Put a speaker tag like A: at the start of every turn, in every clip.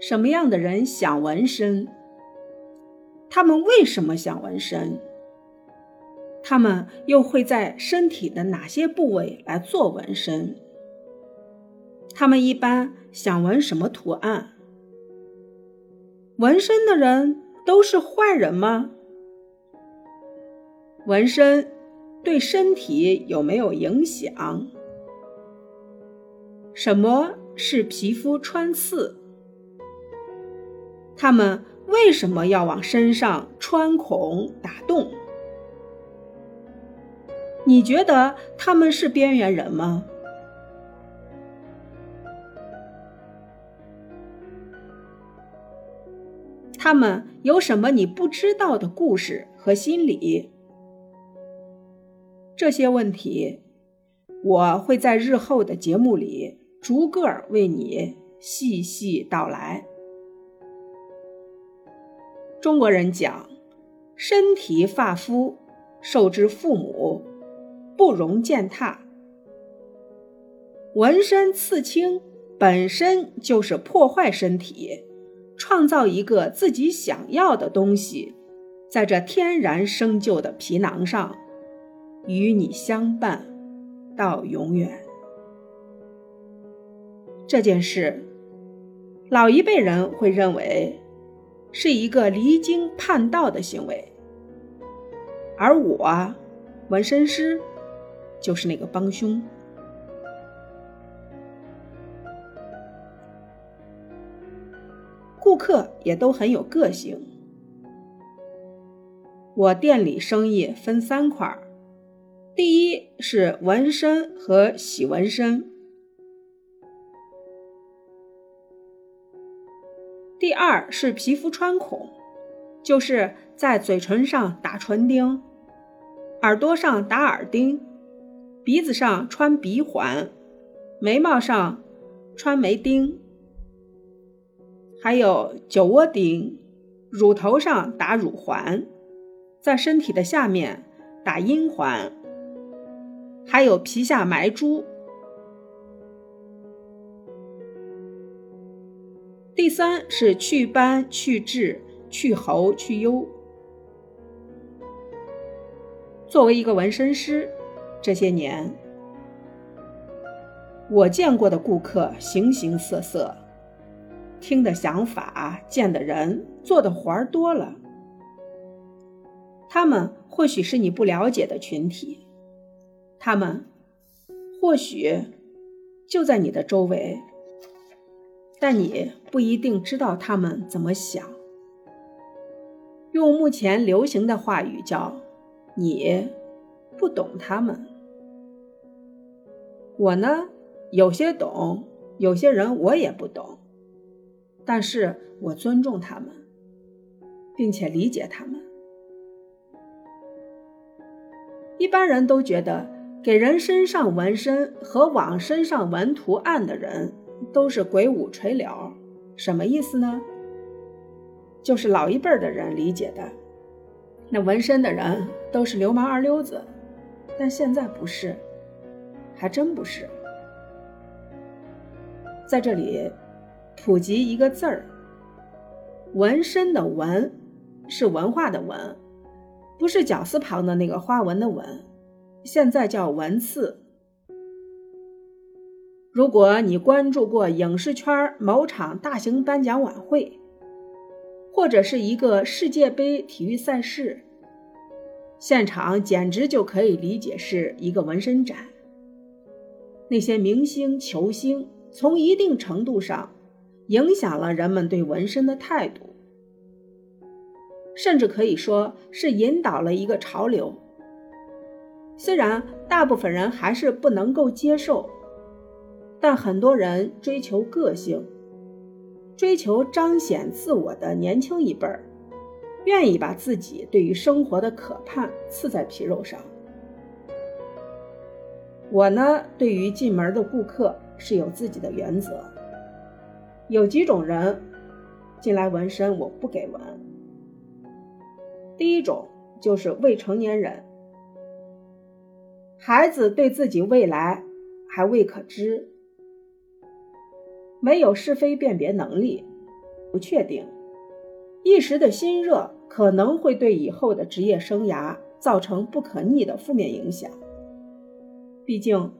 A: 什么样的人想纹身？他们为什么想纹身？他们又会在身体的哪些部位来做纹身？他们一般想纹什么图案？纹身的人都是坏人吗？纹身对身体有没有影响？什么是皮肤穿刺？他们为什么要往身上穿孔打洞？你觉得他们是边缘人吗？他们有什么你不知道的故事和心理？这些问题，我会在日后的节目里逐个为你细细道来。中国人讲，身体发肤受之父母，不容践踏。纹身刺青本身就是破坏身体，创造一个自己想要的东西，在这天然生就的皮囊上。与你相伴到永远。这件事，老一辈人会认为是一个离经叛道的行为，而我，纹身师，就是那个帮凶。顾客也都很有个性。我店里生意分三块儿。第一是纹身和洗纹身，第二是皮肤穿孔，就是在嘴唇上打唇钉，耳朵上打耳钉，鼻子上穿鼻环，眉毛上穿眉钉，还有酒窝钉，乳头上打乳环，在身体的下面打阴环。还有皮下埋珠。第三是祛斑、去痣、去猴、去疣。作为一个纹身师，这些年我见过的顾客形形色色，听的想法、见的人、做的活儿多了。他们或许是你不了解的群体。他们或许就在你的周围，但你不一定知道他们怎么想。用目前流行的话语叫“你不懂他们”。我呢，有些懂，有些人我也不懂，但是我尊重他们，并且理解他们。一般人都觉得。给人身上纹身和往身上纹图案的人都是鬼舞垂柳，什么意思呢？就是老一辈的人理解的，那纹身的人都是流氓二流子，但现在不是，还真不是。在这里普及一个字儿，纹身的纹是文化的文，不是绞丝旁的那个花纹的纹。现在叫纹刺。如果你关注过影视圈某场大型颁奖晚会，或者是一个世界杯体育赛事，现场简直就可以理解是一个纹身展。那些明星球星从一定程度上影响了人们对纹身的态度，甚至可以说是引导了一个潮流。虽然大部分人还是不能够接受，但很多人追求个性、追求彰显自我的年轻一辈儿，愿意把自己对于生活的渴盼刺在皮肉上。我呢，对于进门的顾客是有自己的原则，有几种人进来纹身我不给纹。第一种就是未成年人。孩子对自己未来还未可知，没有是非辨别能力，不确定，一时的心热可能会对以后的职业生涯造成不可逆的负面影响。毕竟，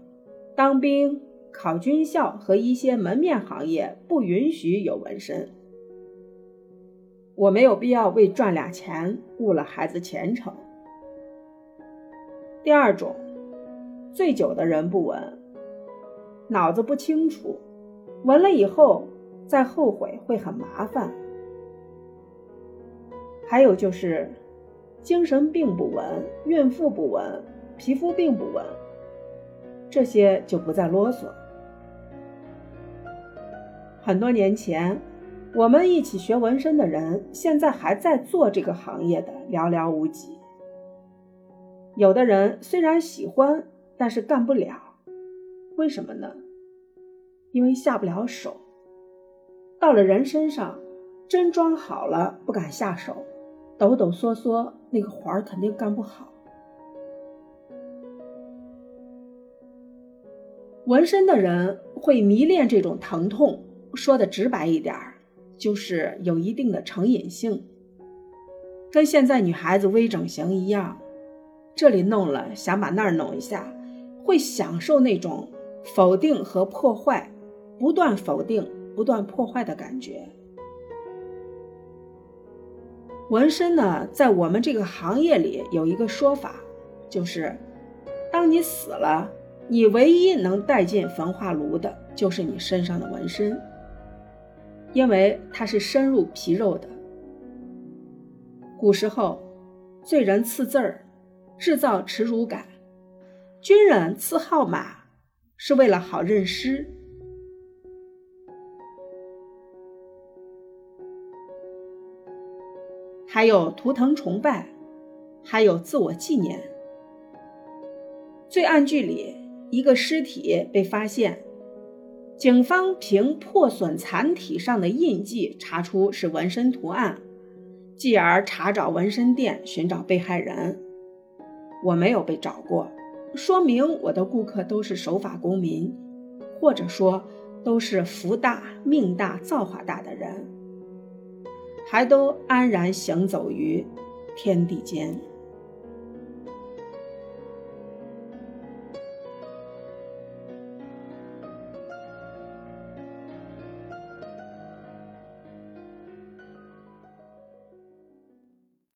A: 当兵、考军校和一些门面行业不允许有纹身。我没有必要为赚俩钱误了孩子前程。第二种，醉酒的人不闻，脑子不清楚，闻了以后再后悔会很麻烦。还有就是，精神病不闻，孕妇不闻，皮肤病不闻，这些就不再啰嗦。很多年前。我们一起学纹身的人，现在还在做这个行业的寥寥无几。有的人虽然喜欢，但是干不了，为什么呢？因为下不了手。到了人身上，针装好了不敢下手，抖抖嗦嗦，那个活儿肯定干不好。纹身的人会迷恋这种疼痛，说的直白一点儿。就是有一定的成瘾性，跟现在女孩子微整形一样，这里弄了想把那儿弄一下，会享受那种否定和破坏，不断否定、不断破坏的感觉。纹身呢，在我们这个行业里有一个说法，就是当你死了，你唯一能带进焚化炉的就是你身上的纹身。因为它是深入皮肉的。古时候，罪人刺字儿，制造耻辱感；军人刺号码，是为了好认尸。还有图腾崇拜，还有自我纪念。罪案剧里，一个尸体被发现。警方凭破损残体上的印记查出是纹身图案，继而查找纹身店寻找被害人。我没有被找过，说明我的顾客都是守法公民，或者说都是福大命大造化大的人，还都安然行走于天地间。